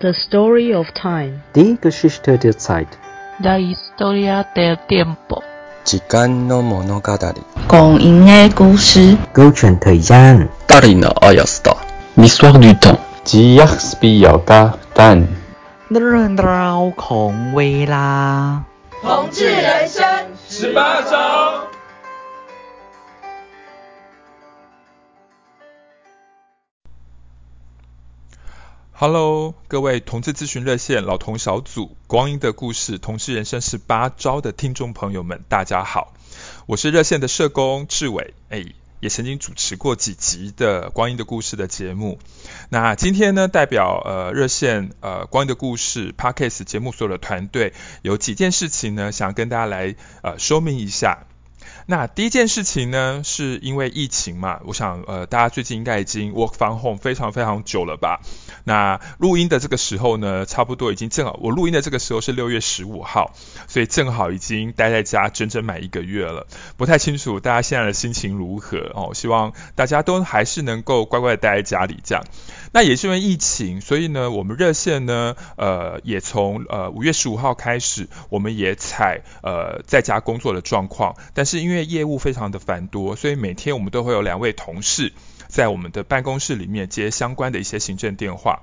The story of time. Die Geschichte der Zeit. La historia del tiempo. 时间の物语。光阴的故事。勾选 thời gian. Dari na ayas da. L'histoire du temps. 吉亚斯比亚嘎蛋。那人绕空位啦。同志人生十八招。Hello，各位同志咨询热线老同小组光阴的故事同志人生十八招的听众朋友们，大家好，我是热线的社工志伟，哎，也曾经主持过几集的光阴的故事的节目。那今天呢，代表呃热线呃光阴的故事 Podcast 节目所有的团队，有几件事情呢，想跟大家来呃说明一下。那第一件事情呢，是因为疫情嘛，我想呃大家最近应该已经 work from home 非常非常久了吧？那录音的这个时候呢，差不多已经正好，我录音的这个时候是六月十五号，所以正好已经待在家整整满一个月了。不太清楚大家现在的心情如何哦，希望大家都还是能够乖乖的待在家里这样。那也是因为疫情，所以呢，我们热线呢，呃，也从呃五月十五号开始，我们也采呃在家工作的状况，但是因为业务非常的繁多，所以每天我们都会有两位同事在我们的办公室里面接相关的一些行政电话。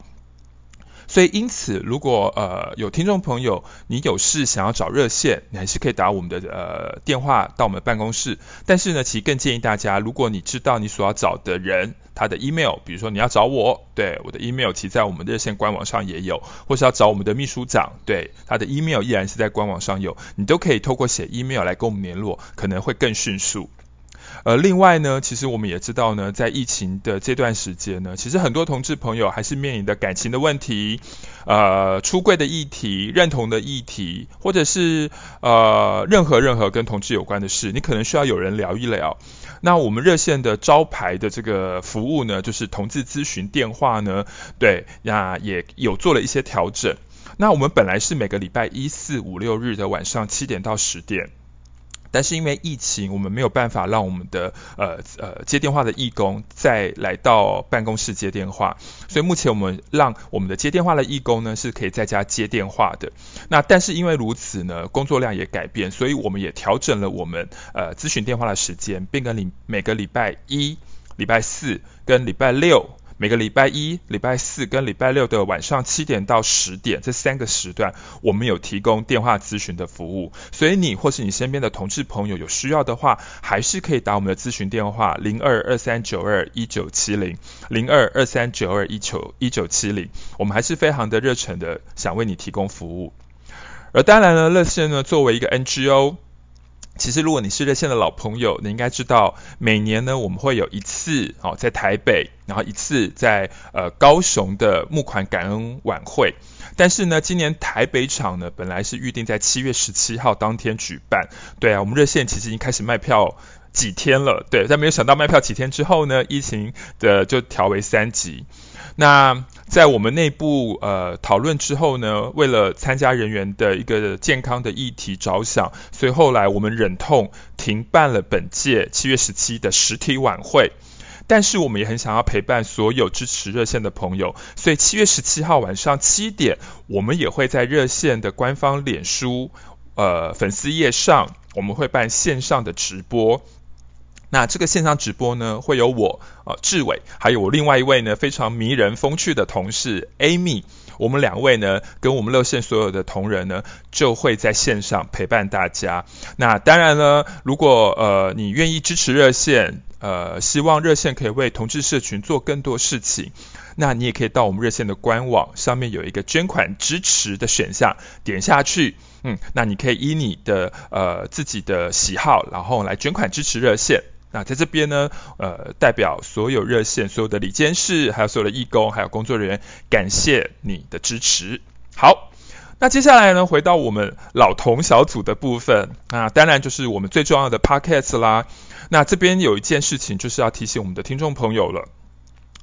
所以因此，如果呃有听众朋友你有事想要找热线，你还是可以打我们的呃电话到我们办公室。但是呢，其实更建议大家，如果你知道你所要找的人他的 email，比如说你要找我，对，我的 email 其实在我们热线官网上也有，或是要找我们的秘书长，对，他的 email 依然是在官网上有，你都可以透过写 email 来跟我们联络，可能会更迅速。呃，另外呢，其实我们也知道呢，在疫情的这段时间呢，其实很多同志朋友还是面临的感情的问题，呃，出柜的议题、认同的议题，或者是呃任何任何跟同志有关的事，你可能需要有人聊一聊。那我们热线的招牌的这个服务呢，就是同志咨询电话呢，对，那也有做了一些调整。那我们本来是每个礼拜一、四、五、六日的晚上七点到十点。但是因为疫情，我们没有办法让我们的呃呃接电话的义工再来到办公室接电话，所以目前我们让我们的接电话的义工呢是可以在家接电话的。那但是因为如此呢，工作量也改变，所以我们也调整了我们呃咨询电话的时间，变更礼每个礼拜一、礼拜四跟礼拜六。每个礼拜一、礼拜四跟礼拜六的晚上七点到十点这三个时段，我们有提供电话咨询的服务。所以你或是你身边的同志朋友有需要的话，还是可以打我们的咨询电话零二二三九二一九七零零二二三九二一九一九七零，我们还是非常的热忱的想为你提供服务。而当然呢，乐线呢作为一个 NGO。其实，如果你是热线的老朋友，你应该知道，每年呢，我们会有一次哦，在台北，然后一次在呃高雄的募款感恩晚会。但是呢，今年台北场呢，本来是预定在七月十七号当天举办。对啊，我们热线其实已经开始卖票几天了，对，但没有想到卖票几天之后呢，疫情的就调为三级。那在我们内部呃讨论之后呢，为了参加人员的一个健康的议题着想，所以后来我们忍痛停办了本届七月十七的实体晚会。但是我们也很想要陪伴所有支持热线的朋友，所以七月十七号晚上七点，我们也会在热线的官方脸书呃粉丝页上，我们会办线上的直播。那这个线上直播呢，会有我呃志伟，还有我另外一位呢非常迷人风趣的同事 Amy，我们两位呢跟我们热线所有的同仁呢，就会在线上陪伴大家。那当然呢，如果呃你愿意支持热线，呃希望热线可以为同志社群做更多事情，那你也可以到我们热线的官网上面有一个捐款支持的选项，点下去，嗯，那你可以依你的呃自己的喜好，然后来捐款支持热线。那在这边呢，呃，代表所有热线、所有的理监事，还有所有的义工，还有工作人员，感谢你的支持。好，那接下来呢，回到我们老同小组的部分，啊当然就是我们最重要的 Podcast 啦。那这边有一件事情就是要提醒我们的听众朋友了。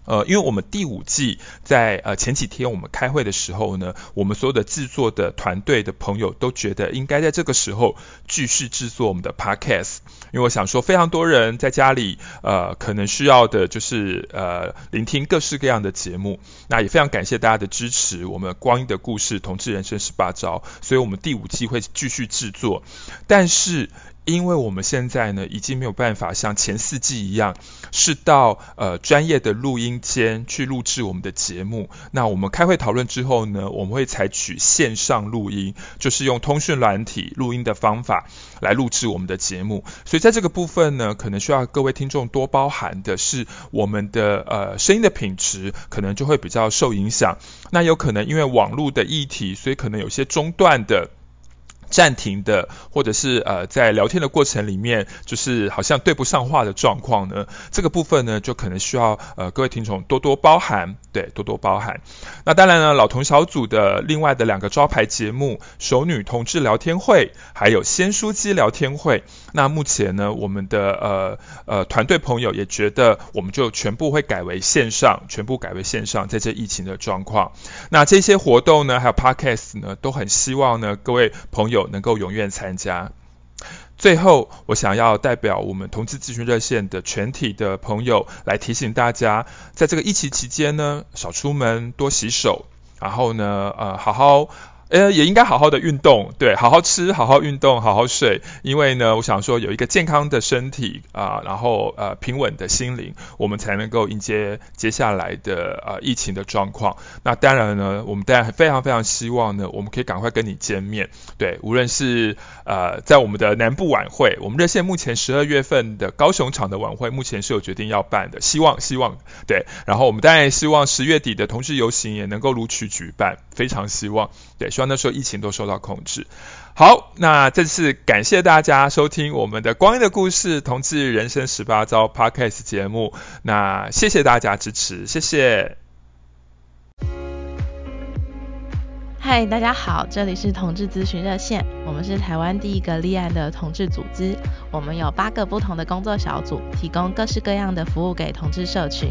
呃，因为我们第五季在呃前几天我们开会的时候呢，我们所有的制作的团队的朋友都觉得应该在这个时候继续制作我们的 podcast，因为我想说非常多人在家里呃可能需要的就是呃聆听各式各样的节目，那也非常感谢大家的支持，我们光阴的故事同志人生十八招，所以我们第五季会继续制作，但是。因为我们现在呢，已经没有办法像前四季一样，是到呃专业的录音间去录制我们的节目。那我们开会讨论之后呢，我们会采取线上录音，就是用通讯软体录音的方法来录制我们的节目。所以在这个部分呢，可能需要各位听众多包涵的是，我们的呃声音的品质可能就会比较受影响。那有可能因为网络的议题，所以可能有些中断的。暂停的，或者是呃在聊天的过程里面，就是好像对不上话的状况呢，这个部分呢就可能需要呃各位听众多多包涵，对，多多包涵。那当然呢，老同小组的另外的两个招牌节目《熟女同志聊天会》还有《鲜书机聊天会》，那目前呢我们的呃呃团队朋友也觉得我们就全部会改为线上，全部改为线上，在这疫情的状况，那这些活动呢还有 Podcast 呢都很希望呢各位朋友。能够踊跃参加。最后，我想要代表我们同志咨询热线的全体的朋友来提醒大家，在这个疫情期间呢，少出门，多洗手，然后呢，呃，好好。呃，也应该好好的运动，对，好好吃，好好运动，好好睡，因为呢，我想说有一个健康的身体啊、然后呃平稳的心灵，我们才能够迎接接下来的呃疫情的状况。那当然呢，我们当然非常非常希望呢，我们可以赶快跟你见面，对，无论是呃在我们的南部晚会，我们热线目前十二月份的高雄场的晚会目前是有决定要办的，希望希望对，然后我们当然也希望十月底的同志游行也能够如期举办，非常希望，对。希望那时候疫情都受到控制。好，那这次感谢大家收听我们的《光阴的故事：同志人生十八招》Podcast 节目。那谢谢大家支持，谢谢。嗨，大家好，这里是同志咨询热线，我们是台湾第一个立案的同志组织。我们有八个不同的工作小组，提供各式各样的服务给同志社群。